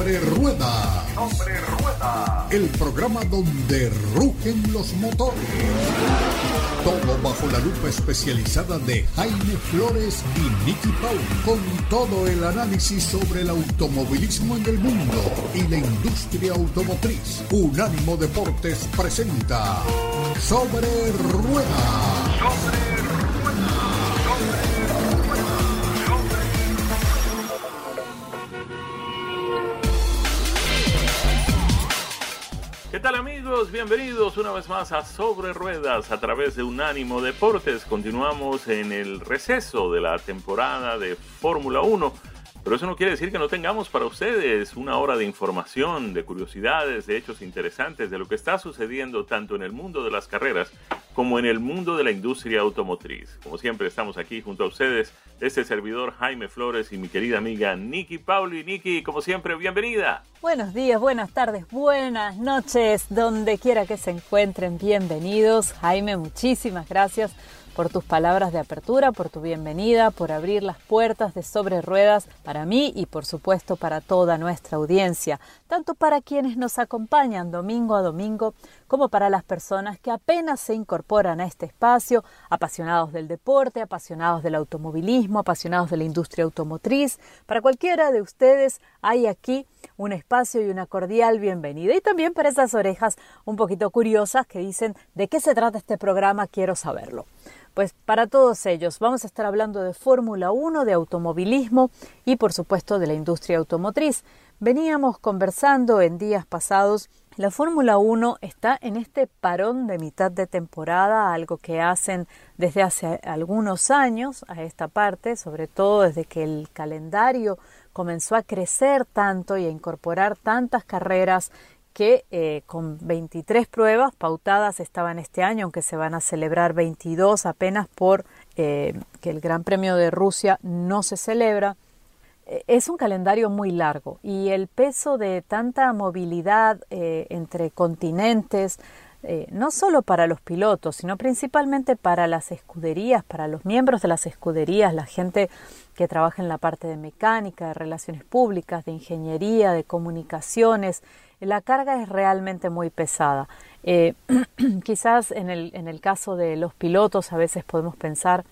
Sobre Rueda. Sobre Rueda. El programa donde rugen los motores. Todo bajo la lupa especializada de Jaime Flores y Nicky Paul. Con todo el análisis sobre el automovilismo en el mundo y la industria automotriz. Unánimo Deportes presenta Sobre Rueda. Sobre ¿Qué tal amigos? Bienvenidos una vez más a Sobre Ruedas a través de Unánimo Deportes. Continuamos en el receso de la temporada de Fórmula 1, pero eso no quiere decir que no tengamos para ustedes una hora de información, de curiosidades, de hechos interesantes, de lo que está sucediendo tanto en el mundo de las carreras como en el mundo de la industria automotriz. Como siempre estamos aquí junto a ustedes, este servidor Jaime Flores y mi querida amiga Nikki Pauli. Nikki, como siempre, bienvenida. Buenos días, buenas tardes, buenas noches, donde quiera que se encuentren, bienvenidos. Jaime, muchísimas gracias por tus palabras de apertura, por tu bienvenida, por abrir las puertas de sobre ruedas para mí y por supuesto para toda nuestra audiencia, tanto para quienes nos acompañan domingo a domingo como para las personas que apenas se incorporan a este espacio, apasionados del deporte, apasionados del automovilismo, apasionados de la industria automotriz. Para cualquiera de ustedes hay aquí un espacio y una cordial bienvenida. Y también para esas orejas un poquito curiosas que dicen de qué se trata este programa, quiero saberlo. Pues para todos ellos vamos a estar hablando de Fórmula 1, de automovilismo y por supuesto de la industria automotriz. Veníamos conversando en días pasados, la Fórmula 1 está en este parón de mitad de temporada, algo que hacen desde hace algunos años a esta parte, sobre todo desde que el calendario comenzó a crecer tanto y a incorporar tantas carreras que eh, con 23 pruebas pautadas estaban este año, aunque se van a celebrar 22 apenas por eh, que el Gran Premio de Rusia no se celebra. Eh, es un calendario muy largo y el peso de tanta movilidad entre continentes, no solo para los pilotos, sino principalmente para las escuderías, para los miembros de las escuderías, la gente que trabaja en la parte de mecánica, de relaciones públicas, de ingeniería, de comunicaciones, la carga es realmente muy pesada. Eh, quizás en el, en el caso de los pilotos a veces podemos pensar,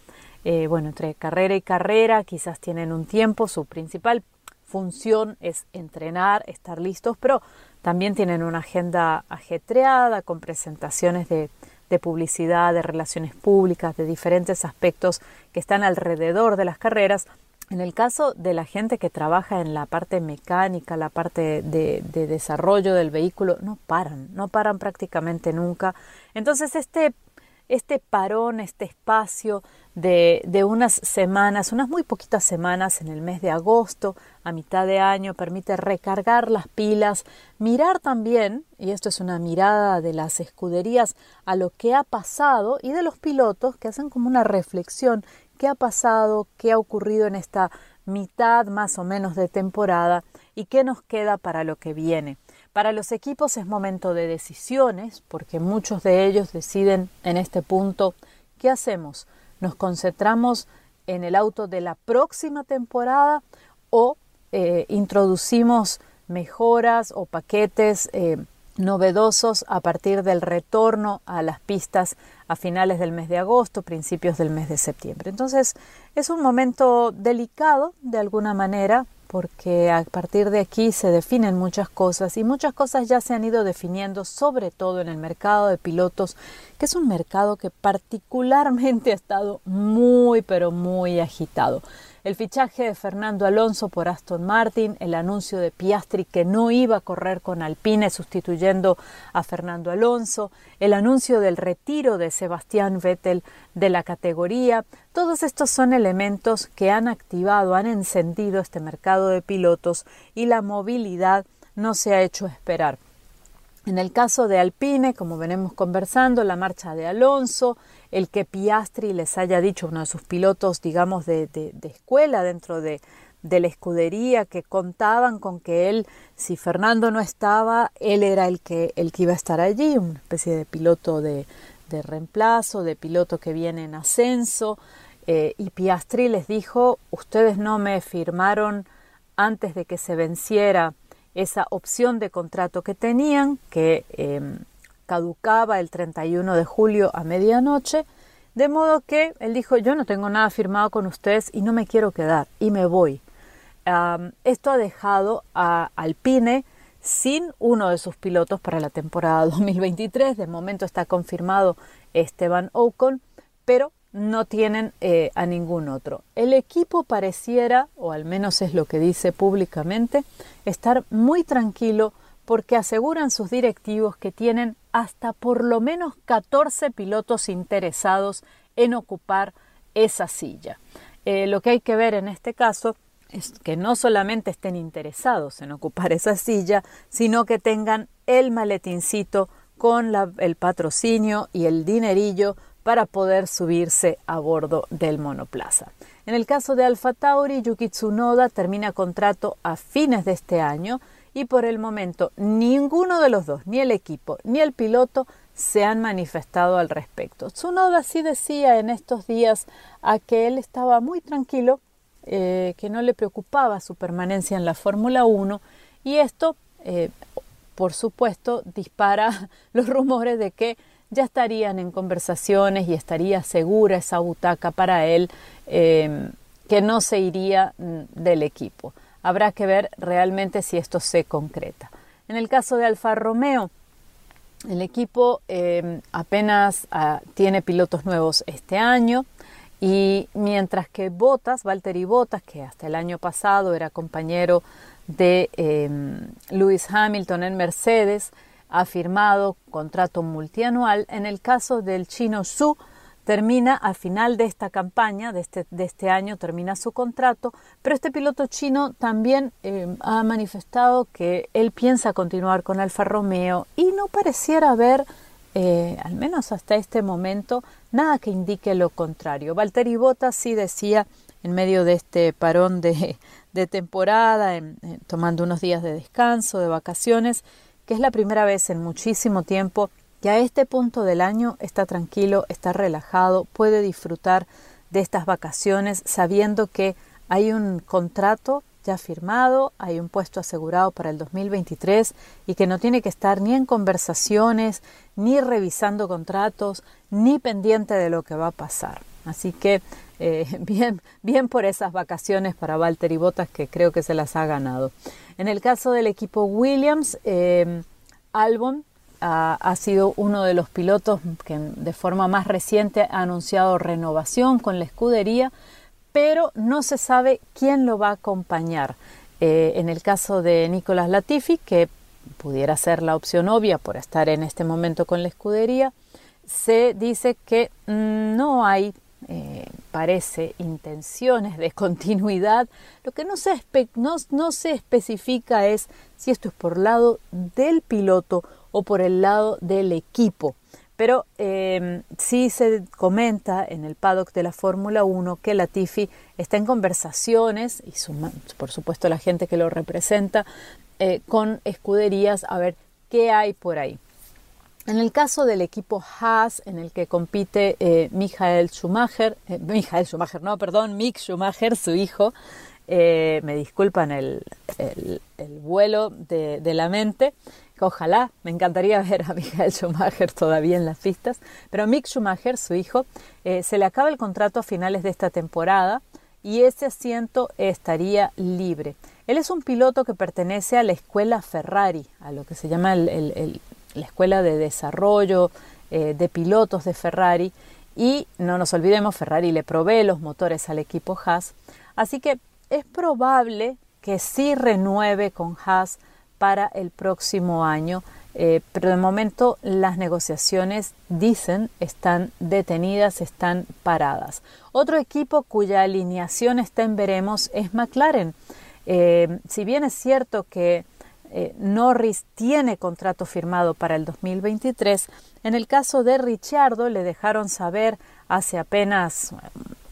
eh, bueno, entre carrera y carrera quizás tienen un tiempo, su principal función es entrenar, estar listos, pero también tienen una agenda ajetreada con presentaciones de, de publicidad, de relaciones públicas, de diferentes aspectos que están alrededor de las carreras en el caso de la gente que trabaja en la parte mecánica, la parte de, desarrollo del vehículo, no paran, no paran prácticamente nunca. Entonces este, este parón, este espacio de, de, unas semanas, unas muy poquitas semanas en el mes de agosto, a mitad de año, permite recargar las pilas, mirar también, y esto es una mirada de las escuderías, a lo que ha pasado y de los pilotos que hacen como una reflexión qué ha pasado, qué ha ocurrido en esta mitad más o menos de temporada y qué nos queda para lo que viene. Para los equipos es momento de decisiones, porque muchos de ellos deciden en este punto qué hacemos. ¿Nos concentramos en el auto de la próxima temporada o eh, introducimos mejoras o paquetes eh, novedosos a partir del retorno a las pistas a finales del mes de agosto, principios del mes de septiembre. Entonces es un momento delicado de alguna manera porque a partir de aquí se definen muchas cosas y muchas cosas ya se han ido definiendo sobre todo en el mercado de pilotos, que es un mercado que particularmente ha estado muy pero muy agitado el fichaje de Fernando Alonso por Aston Martin, el anuncio de Piastri que no iba a correr con Alpine sustituyendo a Fernando Alonso, el anuncio del retiro de Sebastián Vettel de la categoría, todos estos son elementos que han activado, han encendido este mercado de pilotos y la movilidad no se ha hecho esperar. En el caso de Alpine, como venimos conversando, la marcha de Alonso, el que Piastri les haya dicho, uno de sus pilotos, digamos, de, escuela dentro de, la escudería, que contaban con que él, si Fernando no estaba, él era el que, el que iba a estar allí, una especie de piloto de, reemplazo, de piloto que viene en ascenso. Eh, y Piastri les dijo, ustedes no me firmaron antes de que se venciera esa opción de contrato que tenían, que em, caducaba el 31 de julio a medianoche, de modo que él dijo, yo no tengo nada firmado con ustedes y no me quiero quedar y me voy. esto ha dejado a Alpine sin uno de sus pilotos para la temporada 2023. De momento está confirmado Esteban Ocon, pero no tienen eh, a ningún otro. El equipo pareciera, o al menos es lo que dice públicamente, estar muy tranquilo porque aseguran sus directivos que tienen hasta por lo menos 14 pilotos interesados en ocupar esa silla. Eh, lo que hay que ver en este caso es que no solamente estén interesados en ocupar esa silla, sino que tengan el maletincito con el patrocinio y el dinerillo para poder subirse a bordo del monoplaza. En el caso de Alfa Tauri, Yuki Tsunoda termina contrato a fines de este año y por el momento ninguno de los dos, ni el equipo ni el piloto, se han manifestado al respecto. Tsunoda sí decía en estos días a que él estaba muy tranquilo, eh, que no le preocupaba su permanencia en la Fórmula 1 y esto, eh, por supuesto, dispara los rumores de que ya estarían en conversaciones y estaría segura esa butaca para él em, que no se iría mm, del equipo. Habrá que ver realmente si esto se concreta. En el caso de Alfa Romeo, el equipo em, apenas ah, tiene pilotos nuevos este año y mientras que Botas, Valtteri Botas, que hasta el año pasado era compañero de em, Lewis Hamilton en Mercedes, ha firmado contrato multianual. En el caso del chino Su, termina al final de esta campaña, de este, de este año, termina su contrato, pero este piloto chino también eh, ha manifestado que él piensa continuar con Alfa Romeo y no pareciera haber, eh, al menos hasta este momento, nada que indique lo contrario. Valtteri Bottas sí decía, en medio de este parón de, temporada, tomando unos días de descanso, de vacaciones, que es la primera vez en muchísimo tiempo que a este punto del año está tranquilo, está relajado, puede disfrutar de estas vacaciones sabiendo que hay un contrato ya firmado, hay un puesto asegurado para el 2023 y que no tiene que estar ni en conversaciones, ni revisando contratos, ni pendiente de lo que va a pasar. Así que eh, bien, bien por esas vacaciones para Walter y Bottas que creo que se las ha ganado. En el caso del equipo Williams, eh, Albon ha, sido uno de los pilotos que de forma más reciente ha anunciado renovación con la escudería, pero no se sabe quién lo va a acompañar. Eh, en el caso de Nicolás Latifi, que pudiera ser la opción obvia por estar en este momento con la escudería, se dice que mm, no hay eh, parece intenciones de continuidad, lo que no se, no, se especifica es si esto es por lado del piloto o por el lado del equipo. Pero eh, sí se comenta en el paddock de la Fórmula 1 que Latifi está en conversaciones, y por supuesto la gente que lo representa, eh, con escuderías a ver qué hay por ahí. En el caso del equipo Haas, en el que compite eh, Michael Schumacher, eh, Michael Schumacher, no, perdón, Mick Schumacher, su hijo, eh, me disculpan el, vuelo de, la mente, ojalá, me encantaría ver a Michael Schumacher todavía en las pistas, pero Mick Schumacher, su hijo, se le acaba el contrato a finales de esta temporada y ese asiento estaría libre. Él es un piloto que pertenece a la escuela Ferrari, a lo que se llama el, la escuela de desarrollo eh, de pilotos de Ferrari y no nos olvidemos, Ferrari le provee los motores al equipo Haas, así que es probable que sí renueve con Haas para el próximo año, eh, pero de momento las negociaciones dicen están detenidas, están paradas. Otro equipo cuya alineación está en veremos es McLaren. Eh, si bien es cierto que eh, Norris tiene contrato firmado para el 2023. En el caso de Richardo le dejaron saber hace apenas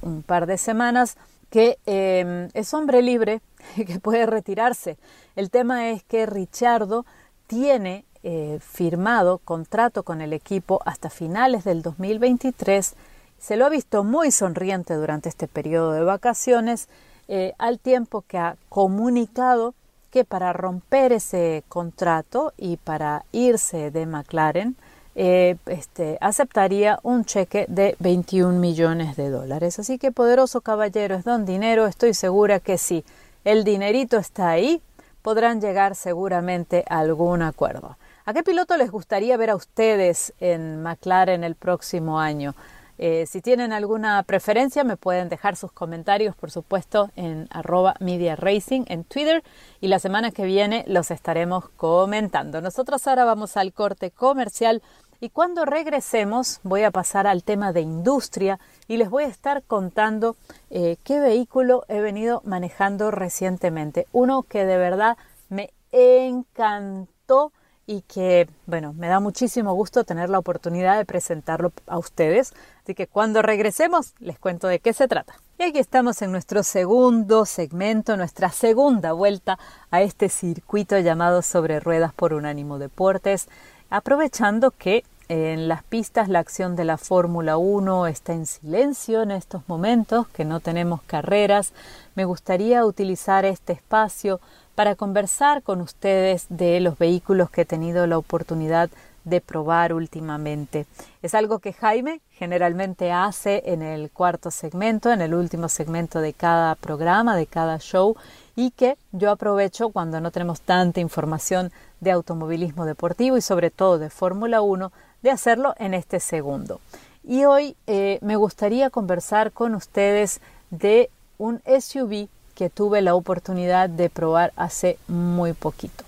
un par de semanas que em, es hombre libre y que puede retirarse. El tema es que Richardo tiene eh, firmado contrato con el equipo hasta finales del 2023. Se lo ha visto muy sonriente durante este periodo de vacaciones, eh, al tiempo que ha comunicado que para romper ese contrato y para irse de McLaren, eh, este, aceptaría un cheque de 21 millones de dólares. Así que poderoso caballero es don dinero, estoy segura que si el dinerito está ahí, podrán llegar seguramente a algún acuerdo. ¿A qué piloto les gustaría ver a ustedes en McLaren el próximo año? Eh, si tienen alguna preferencia, me pueden dejar sus comentarios, por supuesto, en arroba media racing en Twitter y la semana que viene los estaremos comentando. Nosotros ahora vamos al corte comercial y cuando regresemos voy a pasar al tema de industria y les voy a estar contando eh, qué vehículo he venido manejando recientemente. Uno que de verdad me encantó y que, bueno, me da muchísimo gusto tener la oportunidad de presentarlo a ustedes. Así que cuando regresemos les cuento de qué se trata. Y aquí estamos en nuestro segundo segmento, nuestra segunda vuelta a este circuito llamado Sobre Ruedas por Unánimo Deportes, aprovechando que en las pistas la acción de la Fórmula 1 está en silencio en estos momentos, que no tenemos carreras. Me gustaría utilizar este espacio para conversar con ustedes de los vehículos que he tenido la oportunidad de probar últimamente. Es algo que Jaime generalmente hace en el cuarto segmento, en el último segmento de cada programa, de cada show, y que yo aprovecho cuando no tenemos tanta información de automovilismo deportivo y sobre todo de Fórmula 1, de hacerlo en este segundo. Y hoy eh, me gustaría conversar con ustedes de un SUV que tuve la oportunidad de probar hace muy poquito.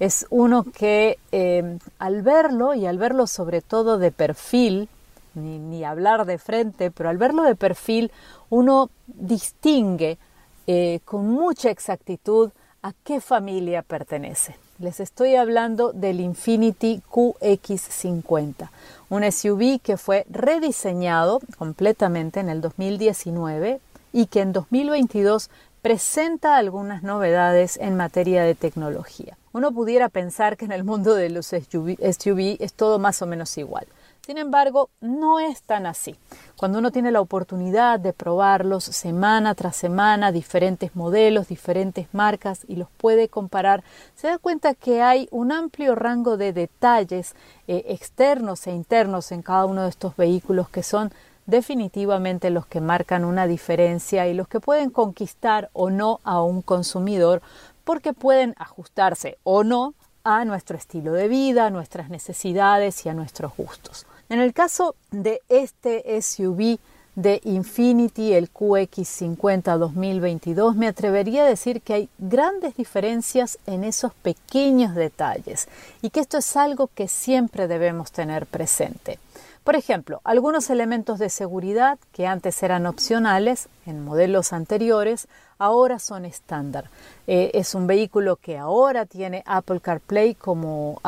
Es uno que eh, al verlo y al verlo sobre todo de perfil, ni, hablar de frente, pero al verlo de perfil uno distingue eh, con mucha exactitud a qué familia pertenece. Les estoy hablando del Infinity QX50, un SUV que fue rediseñado completamente en el 2019 y que en 2022 presenta algunas novedades en materia de tecnología. Uno pudiera pensar que en el mundo de los SUV, es todo más o menos igual. Sin embargo, no es tan así. Cuando uno tiene la oportunidad de probarlos semana tras semana, diferentes modelos, diferentes marcas y los puede comparar, se da cuenta que hay un amplio rango de detalles eh, externos e internos en cada uno de estos vehículos que son definitivamente los que marcan una diferencia y los que pueden conquistar o no a un consumidor porque pueden ajustarse o no a nuestro estilo de vida, nuestras necesidades y a nuestros gustos. En el caso de este SUV de Infinity, el QX50 2022, me atrevería a decir que hay grandes diferencias en esos pequeños detalles y que esto es algo que siempre debemos tener presente. Por ejemplo, algunos elementos de seguridad que antes eran opcionales en modelos anteriores, ahora son estándar. Eh, es un vehículo que ahora tiene Apple CarPlay como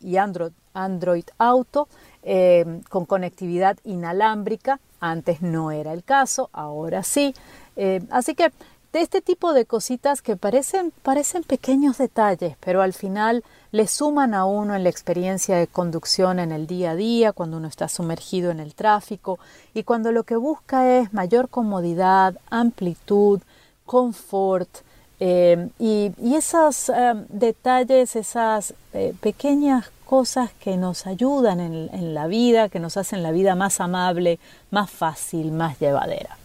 y Android, Auto eh, con conectividad inalámbrica. Antes no era el caso, ahora sí. Eh, así que de este tipo de cositas que parecen, parecen pequeños detalles, pero al final le suman a uno en la experiencia de conducción en el día a día, cuando uno está sumergido en el tráfico y cuando lo que busca es mayor comodidad, amplitud, confort eh, y, esos eh, detalles, esas eh, pequeñas cosas que nos ayudan en la vida, que nos hacen la vida más amable, más fácil, más llevadera.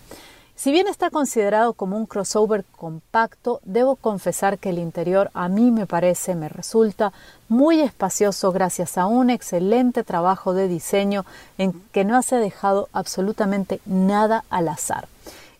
Si bien está considerado como un crossover compacto, debo confesar que el interior a mí me parece, me resulta muy espacioso gracias a un excelente trabajo de diseño en que no se ha dejado absolutamente nada al azar.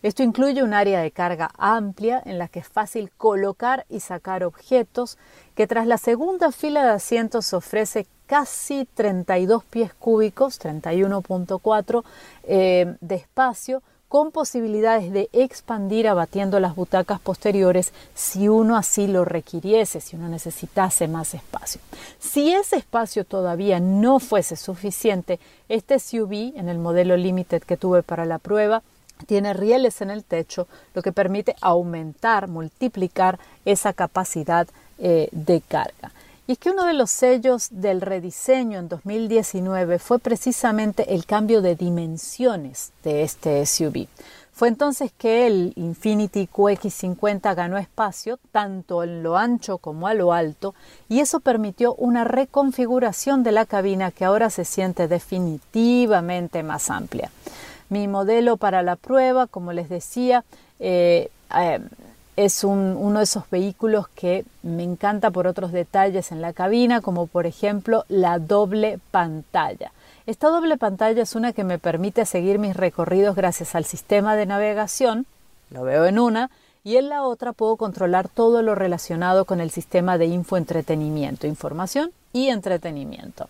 Esto incluye un área de carga amplia en la que es fácil colocar y sacar objetos, que tras la segunda fila de asientos ofrece casi 32 pies cúbicos, 31.4 eh, de espacio, con posibilidades de expandir abatiendo las butacas posteriores si uno así lo requiriese, si uno necesitase más espacio. Si ese espacio todavía no fuese suficiente, este SUV en el modelo Limited que tuve para la prueba tiene rieles en el techo, lo que permite aumentar, multiplicar esa capacidad eh, de carga. Y es que uno de los sellos del rediseño en 2019 fue precisamente el cambio de dimensiones de este SUV. Fue entonces que el Infinity QX50 ganó espacio tanto en lo ancho como a lo alto y eso permitió una reconfiguración de la cabina que ahora se siente definitivamente más amplia. Mi modelo para la prueba, como les decía, eh, eh, es uno de esos vehículos que me encanta por otros detalles en la cabina, como por ejemplo la doble pantalla. Esta doble pantalla es una que me permite seguir mis recorridos gracias al sistema de navegación, lo veo en una, y en la otra puedo controlar todo lo relacionado con el sistema de infoentretenimiento, información y entretenimiento.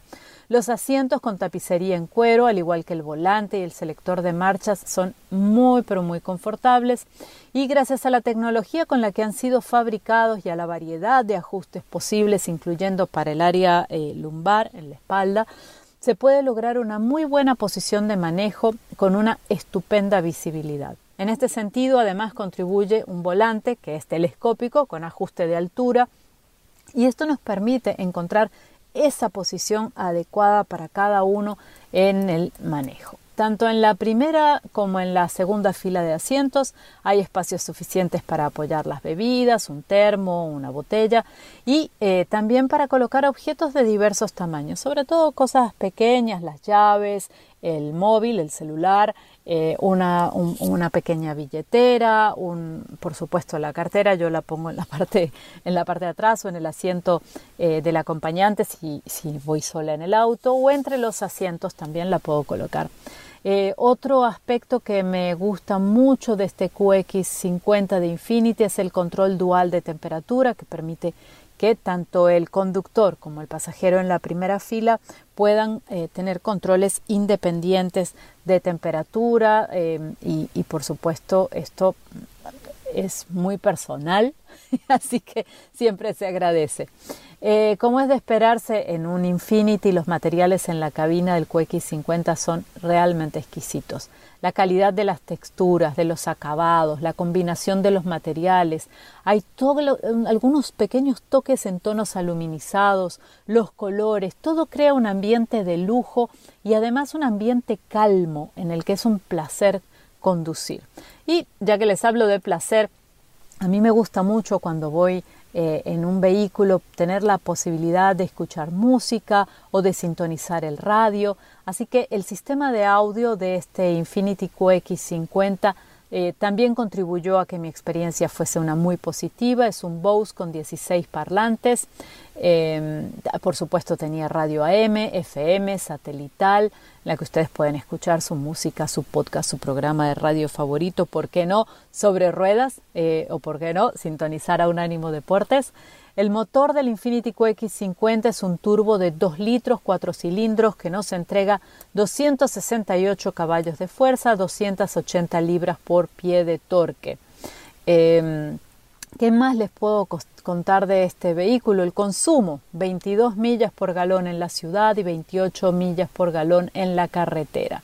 Los asientos con tapicería en cuero, al igual que el volante y el selector de marchas, son muy pero muy confortables y gracias a la tecnología con la que han sido fabricados y a la variedad de ajustes posibles, incluyendo para el área eh, lumbar, en la espalda, se puede lograr una muy buena posición de manejo con una estupenda visibilidad. En este sentido, además, contribuye un volante que es telescópico con ajuste de altura y esto nos permite encontrar esa posición adecuada para cada uno en el manejo. Tanto en la primera como en la segunda fila de asientos hay espacios suficientes para apoyar las bebidas, un termo, una botella y eh, también para colocar objetos de diversos tamaños, sobre todo cosas pequeñas, las llaves, el móvil, el celular, eh, una, una, pequeña billetera, un, por supuesto la cartera, yo la pongo en la parte, en la parte de atrás o en el asiento eh, del acompañante si, si voy sola en el auto o entre los asientos también la puedo colocar. Eh, otro aspecto que me gusta mucho de este QX50 de Infinity es el control dual de temperatura que permite que tanto el conductor como el pasajero en la primera fila puedan eh, tener controles independientes de temperatura eh, y, y, por supuesto esto es muy personal así que siempre se agradece. Eh, como es de esperarse, en un Infinity los materiales en la cabina del QX50 son realmente exquisitos. La calidad de las texturas, de los acabados, la combinación de los materiales, hay algunos pequeños toques en tonos aluminizados, los colores, todo crea un ambiente de lujo y además un ambiente calmo en el que es un placer conducir. Y ya que les hablo de placer, a mí me gusta mucho cuando voy eh, en un vehículo tener la posibilidad de escuchar música o de sintonizar el radio. Así que el sistema de audio de este Infinity QX50 eh, también contribuyó a que mi experiencia fuese una muy positiva. Es un Bose con 16 parlantes. Em, por supuesto tenía radio AM, FM, satelital, la que ustedes pueden escuchar su música, su podcast, su programa de radio favorito, ¿por qué no? Sobre ruedas eh, o por qué no sintonizar a Unánimo Deportes. El motor del Infinity QX50 es un turbo de 2 litros, 4 cilindros que nos entrega 268 caballos de fuerza, 280 libras por pie de torque. Em, ¿Qué más les puedo contar de este vehículo? El consumo, 22 millas por galón en la ciudad y 28 millas por galón en la carretera.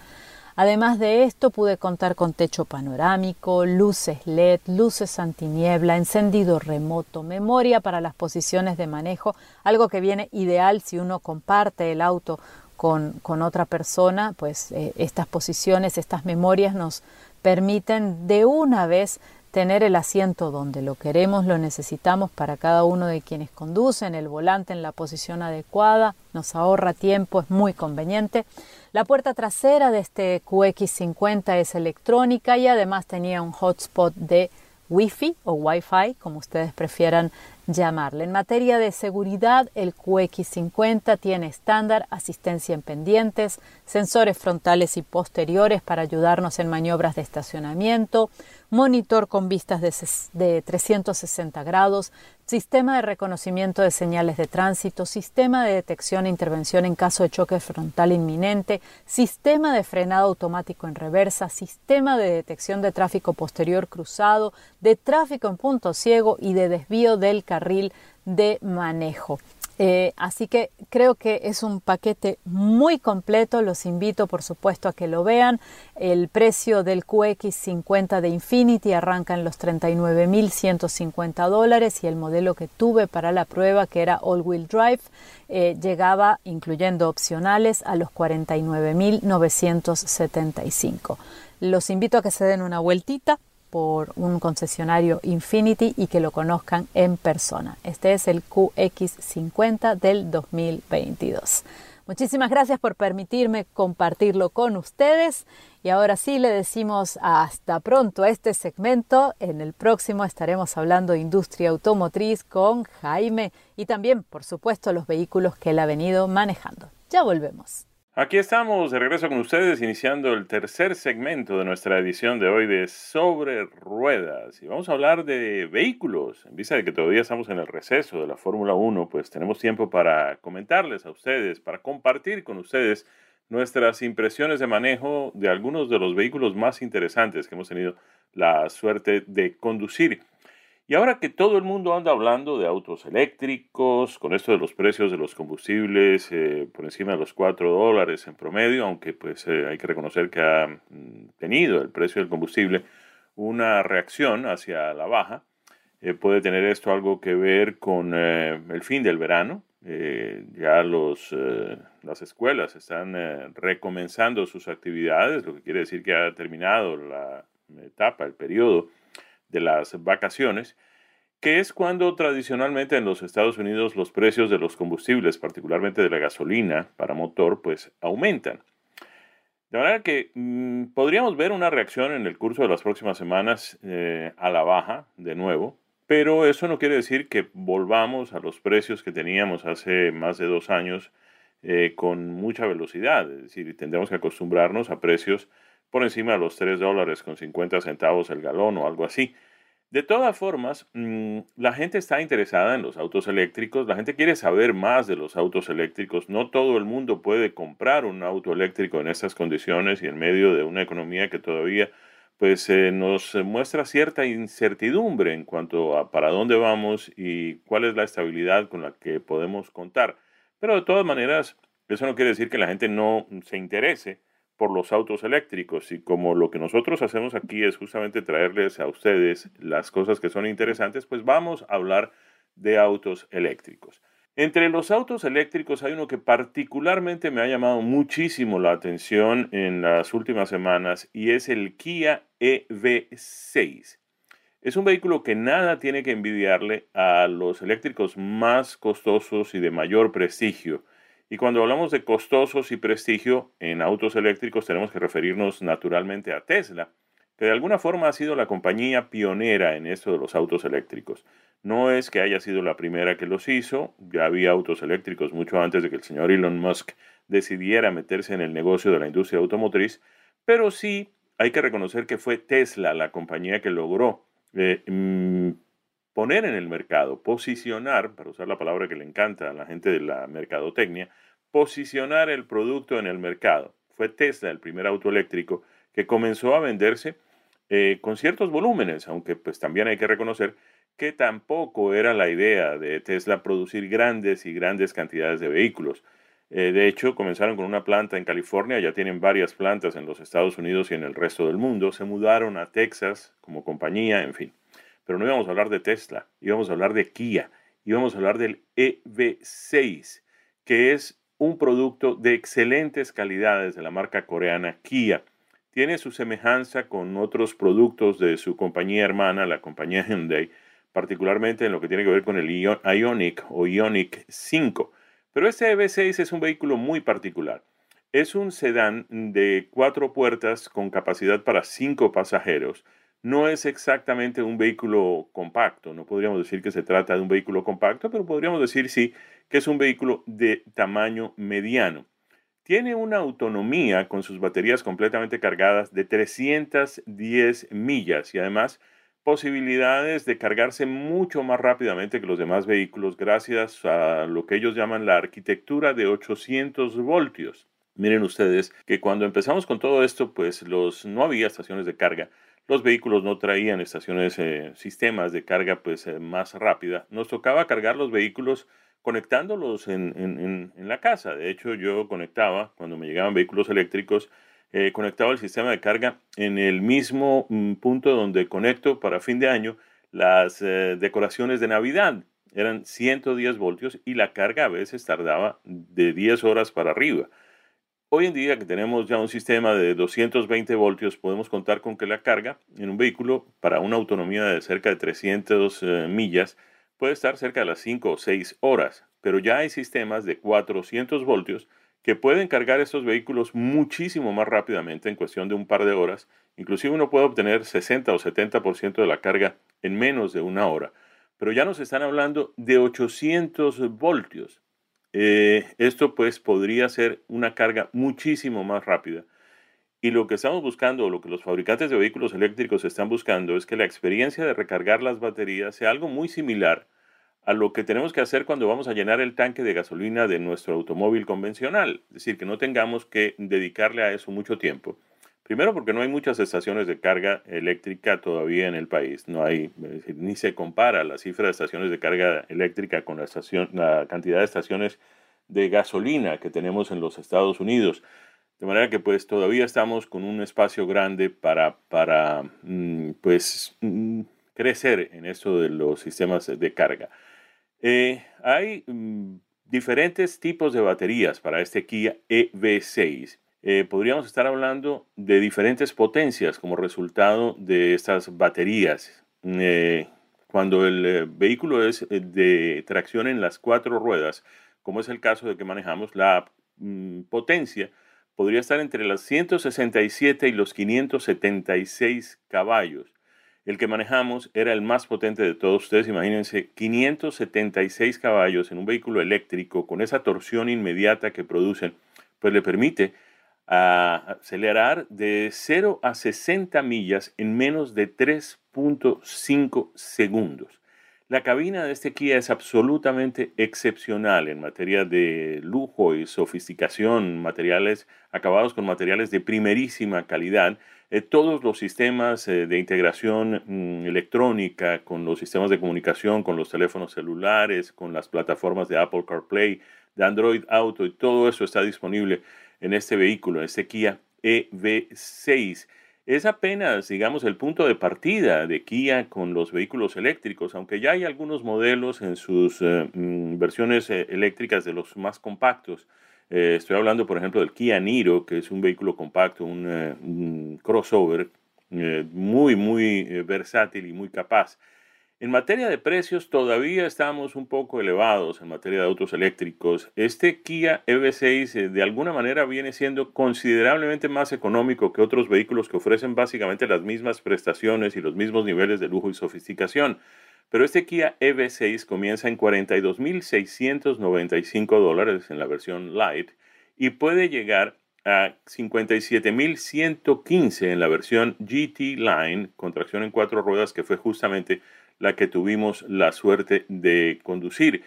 Además de esto, pude contar con techo panorámico, luces LED, luces antiniebla, encendido remoto, memoria para las posiciones de manejo, algo que viene ideal si uno comparte el auto con, otra persona, pues eh, estas posiciones, estas memorias nos permiten de una vez tener el asiento donde lo queremos, lo necesitamos para cada uno de quienes conducen, el volante en la posición adecuada, nos ahorra tiempo, es muy conveniente. La puerta trasera de este QX50 es electrónica y además tenía un hotspot de Wi-Fi o Wi-Fi, como ustedes prefieran llamarle. En materia de seguridad, el QX50 tiene estándar, asistencia en pendientes, sensores frontales y posteriores para ayudarnos en maniobras de estacionamiento, monitor con vistas de, 360 grados, sistema de reconocimiento de señales de tránsito, sistema de detección e intervención en caso de choque frontal inminente, sistema de frenado automático en reversa, sistema de detección de tráfico posterior cruzado, de tráfico en punto ciego y de desvío del carril de manejo. Eh, así que creo que es un paquete muy completo. Los invito, por supuesto, a que lo vean. El precio del QX50 de Infinity arranca en los 39.150 dólares y el modelo que tuve para la prueba, que era all-wheel drive, eh, llegaba, incluyendo opcionales, a los 49.975. Los invito a que se den una vueltita por un concesionario Infinity y que lo conozcan en persona. Este es el QX50 del 2022. Muchísimas gracias por permitirme compartirlo con ustedes y ahora sí le decimos hasta pronto a este segmento. En el próximo estaremos hablando de industria automotriz con Jaime y también, por supuesto, los vehículos que él ha venido manejando. Ya volvemos. Aquí estamos de regreso con ustedes, iniciando el tercer segmento de nuestra edición de hoy de Sobre Ruedas. Y vamos a hablar de vehículos. En vista de que todavía estamos en el receso de la Fórmula 1, pues tenemos tiempo para comentarles a ustedes, para compartir con ustedes nuestras impresiones de manejo de algunos de los vehículos más interesantes que hemos tenido la suerte de conducir. Y ahora que todo el mundo anda hablando de autos eléctricos, con esto de los precios de los combustibles eh, por encima de los 4 dólares en promedio, aunque pues eh, hay que reconocer que ha mm, tenido el precio del combustible una reacción hacia la baja, eh, puede tener esto algo que ver con el fin del verano. ya los, las escuelas están recomenzando sus actividades, lo que quiere decir que ha terminado la etapa, el periodo de las vacaciones, que es cuando tradicionalmente en los Estados Unidos los precios de los combustibles, particularmente de la gasolina para motor, pues aumentan. De manera que mm, podríamos ver una reacción en el curso de las próximas semanas eh, a la baja de nuevo, pero eso no quiere decir que volvamos a los precios que teníamos hace más de dos años eh, con mucha velocidad. Es decir, tendremos que acostumbrarnos a precios por encima de los 3 dólares con 50 centavos el galón o algo así. De todas formas, mm, la gente está interesada en los autos eléctricos, la gente quiere saber más de los autos eléctricos. No todo el mundo puede comprar un auto eléctrico en estas condiciones y en medio de una economía que todavía pues eh, nos muestra cierta incertidumbre en cuanto a para dónde vamos y cuál es la estabilidad con la que podemos contar. Pero de todas maneras, eso no quiere decir que la gente no se interese por los autos eléctricos y como lo que nosotros hacemos aquí es justamente traerles a ustedes las cosas que son interesantes, pues vamos a hablar de autos eléctricos. Entre los autos eléctricos hay uno que particularmente me ha llamado muchísimo la atención en las últimas semanas y es el Kia EV6. Es un vehículo que nada tiene que envidiarle a los eléctricos más costosos y de mayor prestigio y cuando hablamos de costosos y prestigio en autos eléctricos tenemos que referirnos naturalmente a Tesla, que de alguna forma ha sido la compañía pionera en esto de los autos eléctricos. No es que haya sido la primera que los hizo, ya había autos eléctricos mucho antes de que el señor Elon Musk decidiera meterse en el negocio de la industria automotriz, pero sí hay que reconocer que fue Tesla la compañía que logró eh, mm, poner en el mercado, posicionar, para usar la palabra que le encanta a la gente de la mercadotecnia, posicionar el producto en el mercado. Fue Tesla el primer auto eléctrico que comenzó a venderse eh, con ciertos volúmenes, aunque pues también hay que reconocer que tampoco era la idea de Tesla producir grandes y grandes cantidades de vehículos. Eh, de hecho, comenzaron con una planta en California, ya tienen varias plantas en los Estados Unidos y en el resto del mundo, se mudaron a Texas como compañía, en fin. Pero no íbamos a hablar de Tesla, íbamos a hablar de Kia, íbamos a hablar del EV6, que es un producto de excelentes calidades de la marca coreana Kia. Tiene su semejanza con otros productos de su compañía hermana, la compañía Hyundai, particularmente en lo que tiene que ver con el Ionic o Ionic 5. Pero este EV6 es un vehículo muy particular. Es un sedán de cuatro puertas con capacidad para cinco pasajeros no es exactamente un vehículo compacto. No podríamos decir que se trata de un vehículo compacto, pero podríamos decir sí que es un vehículo de tamaño mediano. Tiene una autonomía con sus baterías completamente cargadas de 310 millas y además posibilidades de cargarse mucho más rápidamente que los demás vehículos gracias a lo que ellos llaman la arquitectura de 800 voltios. Miren ustedes que cuando empezamos con todo esto, pues los, no había estaciones de carga los vehículos no traían estaciones, eh, sistemas de carga pues eh, más rápida. Nos tocaba cargar los vehículos conectándolos en, la casa. De hecho, yo conectaba, cuando me llegaban vehículos eléctricos, eh, conectaba el sistema de carga en el mismo mm, punto donde conecto para fin de año las decoraciones de Navidad. Eran 110 voltios y la carga a veces tardaba de 10 horas para arriba. Hoy en día que tenemos ya un sistema de 220 voltios, podemos contar con que la carga en un vehículo para una autonomía de cerca de 300 eh, millas puede estar cerca de las 5 o 6 horas, pero ya hay sistemas de 400 voltios que pueden cargar estos vehículos muchísimo más rápidamente en cuestión de un par de horas. Inclusive uno puede obtener 60 o 70% de la carga en menos de una hora. Pero ya nos están hablando de 800 voltios. Eh, esto pues podría ser una carga muchísimo más rápida. Y lo que estamos buscando, o lo que los fabricantes de vehículos eléctricos están buscando, es que la experiencia de recargar las baterías sea algo muy similar a lo que tenemos que hacer cuando vamos a llenar el tanque de gasolina de nuestro automóvil convencional. Es decir, que no tengamos que dedicarle a eso mucho tiempo. Primero porque no hay muchas estaciones de carga eléctrica todavía en el país. No hay, ni se compara la cifra de estaciones de carga eléctrica con la, cantidad de estaciones de gasolina que tenemos en los Estados Unidos. De manera que pues todavía estamos con un espacio grande para, para mm, pues mm, crecer en esto de los sistemas de carga. Eh, hay mm, diferentes tipos de baterías para este Kia EV6 eh, podríamos estar hablando de diferentes potencias como resultado de estas baterías. Eh, cuando el eh, vehículo es de tracción en las cuatro ruedas, como es el caso de que manejamos, la mm, potencia podría estar entre las 167 y los 576 caballos. El que manejamos era el más potente de todos ustedes. Imagínense, 576 caballos en un vehículo eléctrico con esa torsión inmediata que producen, pues le permite a acelerar de 0 a 60 millas en menos de 3.5 segundos. La cabina de este Kia es absolutamente excepcional en materia de lujo y sofisticación, materiales acabados con materiales de primerísima calidad. Eh, todos los sistemas eh, de integración mm, electrónica con los sistemas de comunicación, con los teléfonos celulares, con las plataformas de Apple CarPlay, de Android Auto y todo eso está disponible en este vehículo, este Kia EV6. Es apenas, digamos, el punto de partida de Kia con los vehículos eléctricos, aunque ya hay algunos modelos en sus eh, mm, versiones eh, eléctricas de los más compactos. Eh, estoy hablando, por ejemplo, del Kia Niro, que es un vehículo compacto, un crossover muy, muy versátil y muy capaz. En materia de precios todavía estamos un poco elevados en materia de autos eléctricos. Este Kia EV6 eh, de alguna manera viene siendo considerablemente más económico que otros vehículos que ofrecen básicamente las mismas prestaciones y los mismos niveles de lujo y sofisticación. Pero este Kia EV6 comienza en 42.695 dólares en la versión Light y puede llegar a 57.115 en la versión GT Line con tracción en cuatro ruedas que fue justamente la que tuvimos la suerte de conducir.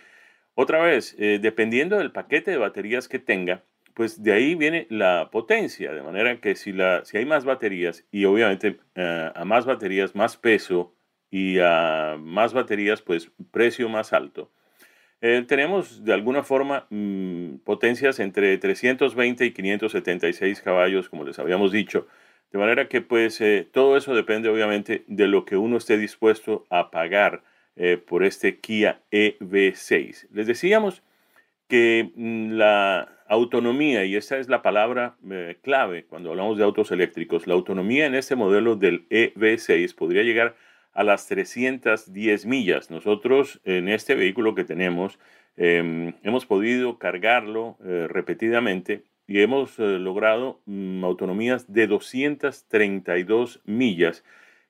Otra vez, eh, dependiendo del paquete de baterías que tenga, pues de ahí viene la potencia, de manera que si, la, si hay más baterías y obviamente eh, a más baterías más peso y a más baterías pues precio más alto, eh, tenemos de alguna forma mm, potencias entre 320 y 576 caballos, como les habíamos dicho, de manera que pues eh, todo eso depende obviamente de lo que uno esté dispuesto a pagar eh, por este Kia EV6. Les decíamos que mm, la autonomía, y esa es la palabra eh, clave cuando hablamos de autos eléctricos, la autonomía en este modelo del EV6 podría llegar a las 310 millas. Nosotros en este vehículo que tenemos em, hemos podido cargarlo repetidamente y hemos eh, logrado mm, autonomías de 232 millas,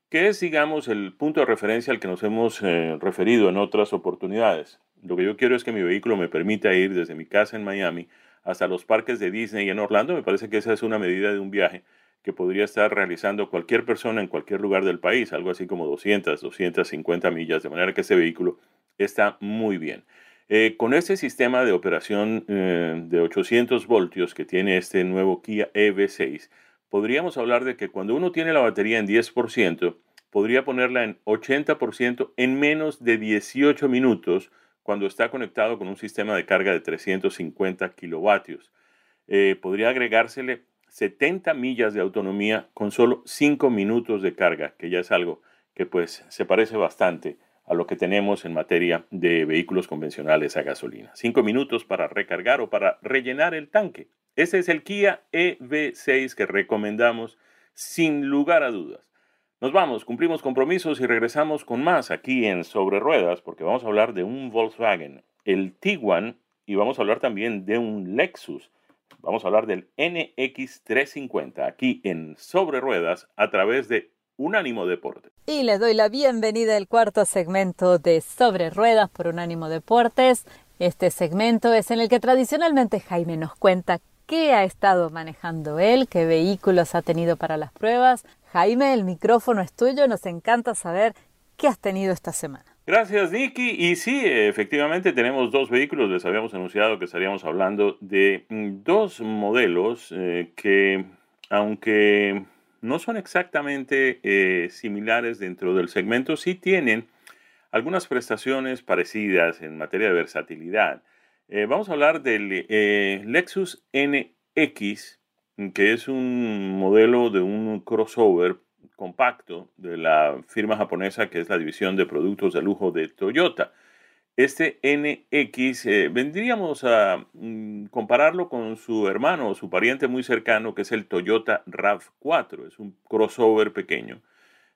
que es, digamos, el punto de referencia al que nos hemos eh, referido en otras oportunidades. Lo que yo quiero es que mi vehículo me permita ir desde mi casa en Miami hasta los parques de Disney en Orlando. Me parece que esa es una medida de un viaje que podría estar realizando cualquier persona en cualquier lugar del país, algo así como 200, 250 millas, de manera que ese vehículo está muy bien. Eh, con este sistema de operación eh, de 800 voltios que tiene este nuevo Kia EV6, podríamos hablar de que cuando uno tiene la batería en 10%, podría ponerla en 80% en menos de 18 minutos cuando está conectado con un sistema de carga de 350 kilovatios. Eh, podría agregársele 70 millas de autonomía con solo 5 minutos de carga, que ya es algo que pues se parece bastante a lo que tenemos en materia de vehículos convencionales a gasolina. 5 minutos para recargar o para rellenar el tanque. Ese es el Kia EV6 que recomendamos sin lugar a dudas. Nos vamos, cumplimos compromisos y regresamos con más aquí en Sobre Ruedas porque vamos a hablar de un Volkswagen, el Tiguan, y vamos a hablar también de un Lexus. Vamos a hablar del NX350 aquí en Sobre Ruedas a través de Unánimo Deportes. Y les doy la bienvenida al cuarto segmento de Sobre Ruedas por Unánimo Deportes. Este segmento es en el que tradicionalmente Jaime nos cuenta qué ha estado manejando él, qué vehículos ha tenido para las pruebas. Jaime, el micrófono es tuyo, nos encanta saber qué has tenido esta semana. Gracias, Nicky. Y sí, efectivamente tenemos dos vehículos. Les habíamos anunciado que estaríamos hablando de mm, dos modelos eh, que, aunque no son exactamente eh, similares dentro del segmento, sí tienen algunas prestaciones parecidas en materia de versatilidad. Eh, vamos a hablar del eh, Lexus NX, que es un modelo de un crossover compacto de la firma japonesa que es la división de productos de lujo de Toyota. Este NX eh, vendríamos a mm, compararlo con su hermano o su pariente muy cercano que es el Toyota RAV4, es un crossover pequeño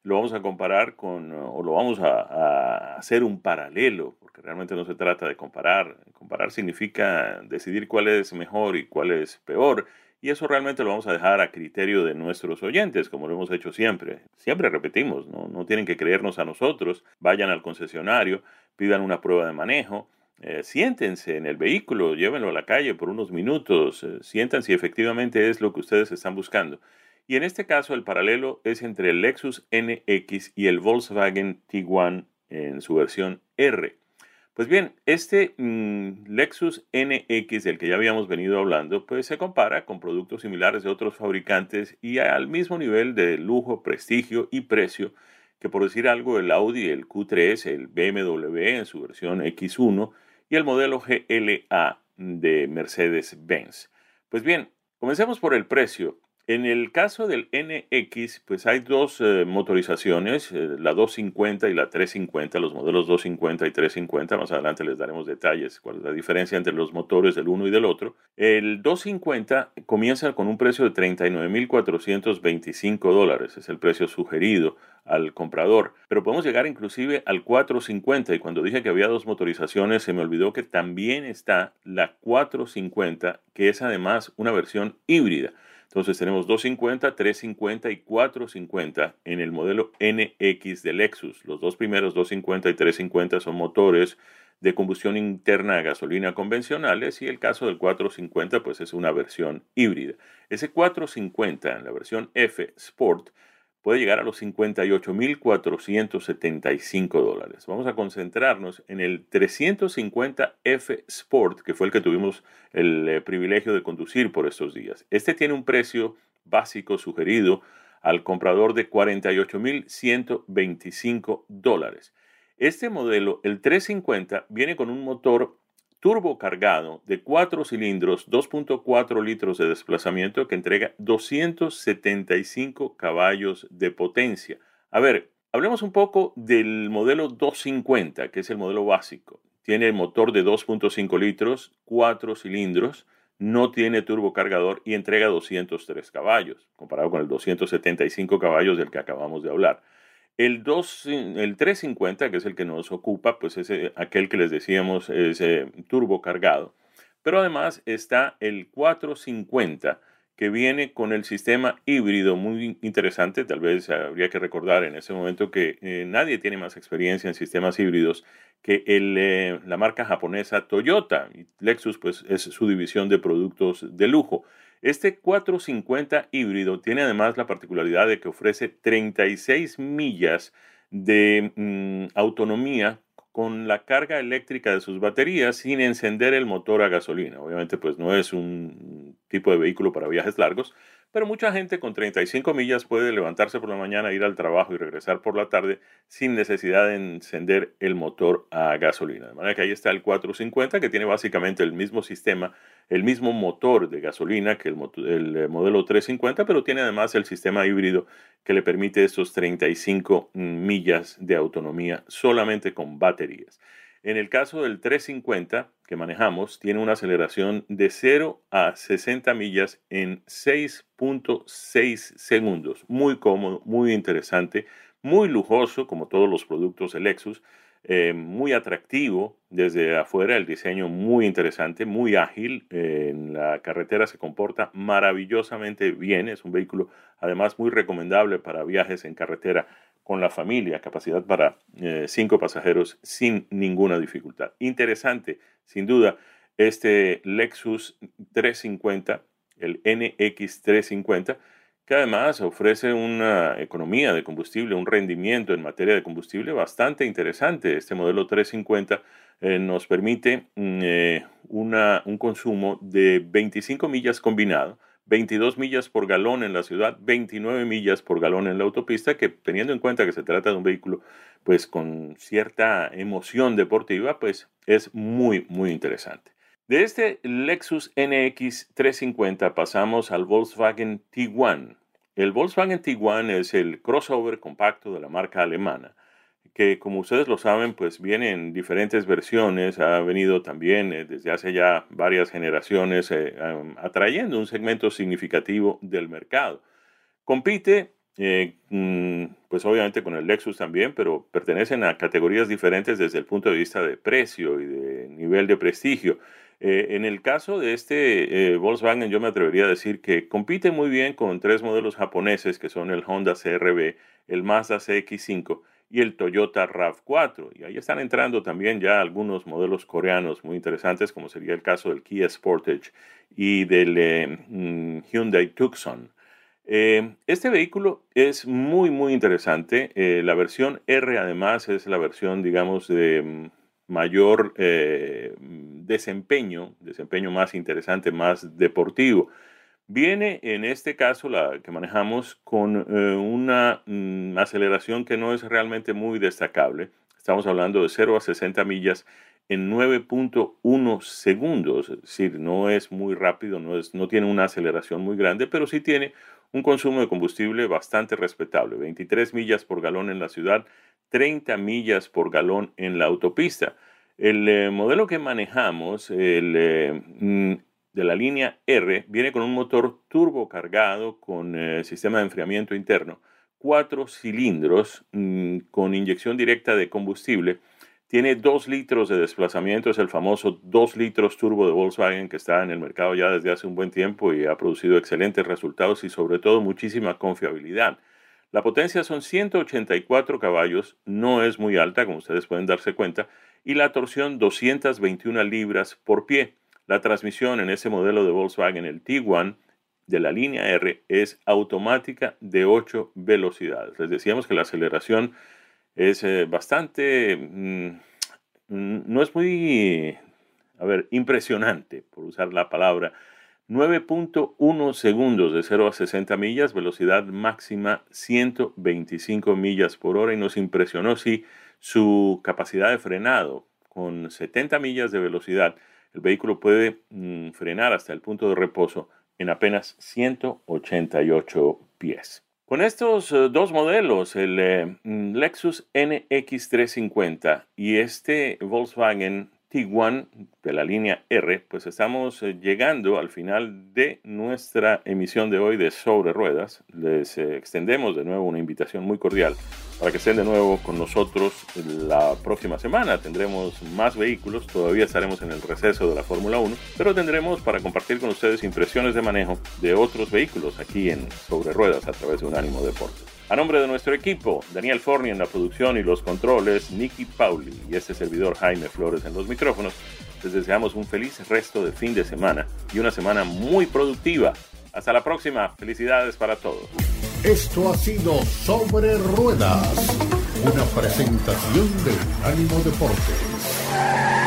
lo vamos a comparar con, o lo vamos a, hacer un paralelo, porque realmente no se trata de comparar. Comparar significa decidir cuál es mejor y cuál es peor. Y eso realmente lo vamos a dejar a criterio de nuestros oyentes, como lo hemos hecho siempre. Siempre repetimos, no, no tienen que creernos a nosotros. Vayan al concesionario, pidan una prueba de manejo, eh, siéntense en el vehículo, llévenlo a la calle por unos minutos, eh, sientan si efectivamente es lo que ustedes están buscando. Y en este caso el paralelo es entre el Lexus NX y el Volkswagen Tiguan en su versión R. Pues bien, este mm, Lexus NX del que ya habíamos venido hablando, pues se compara con productos similares de otros fabricantes y al mismo nivel de lujo, prestigio y precio que por decir algo el Audi, el Q3, el BMW en su versión X1 y el modelo GLA de Mercedes-Benz. Pues bien, comencemos por el precio. En el caso del NX, pues hay dos eh, motorizaciones, eh, la 250 y la 350, los modelos 250 y 350, más adelante les daremos detalles, cuál es la diferencia entre los motores del uno y del otro. El 250 comienza con un precio de 39.425 dólares, es el precio sugerido al comprador, pero podemos llegar inclusive al 450 y cuando dije que había dos motorizaciones se me olvidó que también está la 450, que es además una versión híbrida. Entonces tenemos 250, 350 y 450 en el modelo NX de Lexus. Los dos primeros, 250 y 350, son motores de combustión interna a gasolina convencionales y el caso del 450 pues es una versión híbrida. Ese 450 en la versión F Sport puede llegar a los 58.475 dólares. Vamos a concentrarnos en el 350F Sport, que fue el que tuvimos el eh, privilegio de conducir por estos días. Este tiene un precio básico sugerido al comprador de 48.125 dólares. Este modelo, el 350, viene con un motor turbo cargado de 4 cilindros, 2.4 litros de desplazamiento que entrega 275 caballos de potencia. A ver, hablemos un poco del modelo 250, que es el modelo básico. Tiene el motor de 2.5 litros, 4 cilindros, no tiene turbo cargador y entrega 203 caballos, comparado con el 275 caballos del que acabamos de hablar. El, 2, el 350, que es el que nos ocupa, pues es eh, aquel que les decíamos es eh, turbo cargado. Pero además está el 450, que viene con el sistema híbrido muy interesante. Tal vez habría que recordar en ese momento que eh, nadie tiene más experiencia en sistemas híbridos que el, eh, la marca japonesa Toyota. Lexus pues, es su división de productos de lujo. Este 450 híbrido tiene además la particularidad de que ofrece 36 millas de mm, autonomía con la carga eléctrica de sus baterías sin encender el motor a gasolina. Obviamente pues no es un tipo de vehículo para viajes largos, pero mucha gente con 35 millas puede levantarse por la mañana, ir al trabajo y regresar por la tarde sin necesidad de encender el motor a gasolina. De manera que ahí está el 450 que tiene básicamente el mismo sistema, el mismo motor de gasolina que el, el eh, modelo 350, pero tiene además el sistema híbrido que le permite esos 35 millas de autonomía solamente con baterías. En el caso del 350 que manejamos, tiene una aceleración de 0 a 60 millas en 6.6 segundos. Muy cómodo, muy interesante, muy lujoso, como todos los productos de Lexus. Eh, muy atractivo desde afuera, el diseño muy interesante, muy ágil, eh, en la carretera se comporta maravillosamente bien, es un vehículo además muy recomendable para viajes en carretera con la familia, capacidad para eh, cinco pasajeros sin ninguna dificultad. Interesante, sin duda, este Lexus 350, el NX350, que además ofrece una economía de combustible, un rendimiento en materia de combustible bastante interesante. Este modelo 350 eh, nos permite mm, eh, un consumo de 25 millas combinado, 22 millas por galón en la ciudad, 29 millas por galón en la autopista, que teniendo en cuenta que se trata de un vehículo pues con cierta emoción deportiva, pues es muy, muy interesante. De este Lexus NX 350 pasamos al Volkswagen Tiguan. El Volkswagen Tiguan es el crossover compacto de la marca alemana que como ustedes lo saben, pues viene en diferentes versiones, ha venido también eh, desde hace ya varias generaciones eh, atrayendo un segmento significativo del mercado. Compite, eh, mm, pues obviamente con el Lexus también, pero pertenecen a categorías diferentes desde el punto de vista de precio y de nivel de prestigio. en el caso de este Volkswagen, yo me atrevería a decir que compite muy bien con tres modelos japoneses que son el Honda CRV, el Mazda CX5 y el Toyota RAV4. Y ahí están entrando también ya algunos modelos coreanos muy interesantes, como sería el caso del Kia Sportage y del eh, mm, Hyundai Tucson. Eh, este vehículo es muy, muy interesante. Eh, la versión R, además, es la versión, digamos, de mm, mayor desempeño, desempeño más interesante, más deportivo. Viene en este caso la que manejamos con eh, una mm, aceleración que no es realmente muy destacable. Estamos hablando de 0 a 60 millas en 9.1 segundos, es decir, no es muy rápido, no, es, no tiene una aceleración muy grande, pero sí tiene un consumo de combustible bastante respetable, 23 millas por galón en la ciudad, 30 millas por galón en la autopista. El eh, modelo que manejamos, el eh, mm, de la línea R viene con un motor turbo cargado con eh, sistema de enfriamiento interno, cuatro cilindros mm, con inyección directa de combustible. Tiene dos litros de desplazamiento, es el famoso 2 litros turbo de Volkswagen que está en el mercado ya desde hace un buen tiempo y ha producido excelentes resultados y sobre todo muchísima confiabilidad. La potencia son 184 caballos, no es muy alta como ustedes pueden darse cuenta, y la torsión 221 libras por pie. La transmisión en ese modelo de Volkswagen, el Tiguan, de la línea R, es automática de 8 velocidades. Les decíamos que la aceleración es eh, bastante, mm, no es muy, a ver, impresionante, por usar la palabra. 9.1 segundos de 0 a 60 millas, velocidad máxima 125 millas por hora y nos impresionó sí su capacidad de frenado con 70 millas de velocidad el vehículo puede mm, frenar hasta el punto de reposo en apenas 188 pies. Con estos eh, dos modelos, el eh, mm, Lexus NX350 y este Volkswagen De la línea R, pues estamos eh, llegando al final de nuestra emisión de hoy de Sobre Ruedas. Les eh, extendemos de nuevo una invitación muy cordial para que estén de nuevo con nosotros la próxima semana. Tendremos más vehículos, todavía estaremos en el receso de la Fórmula 1, pero tendremos para compartir con ustedes impresiones de manejo de otros vehículos aquí en Sobre Ruedas a través de un ánimo Deportes. A nombre de nuestro equipo, Daniel Forni en la producción y los controles, Nicky Pauli y este servidor Jaime Flores en los micrófonos, les deseamos un feliz resto de fin de semana y una semana muy productiva. Hasta la próxima. Felicidades para todos. Esto ha sido Sobre Ruedas, una presentación de Ánimo Deportes.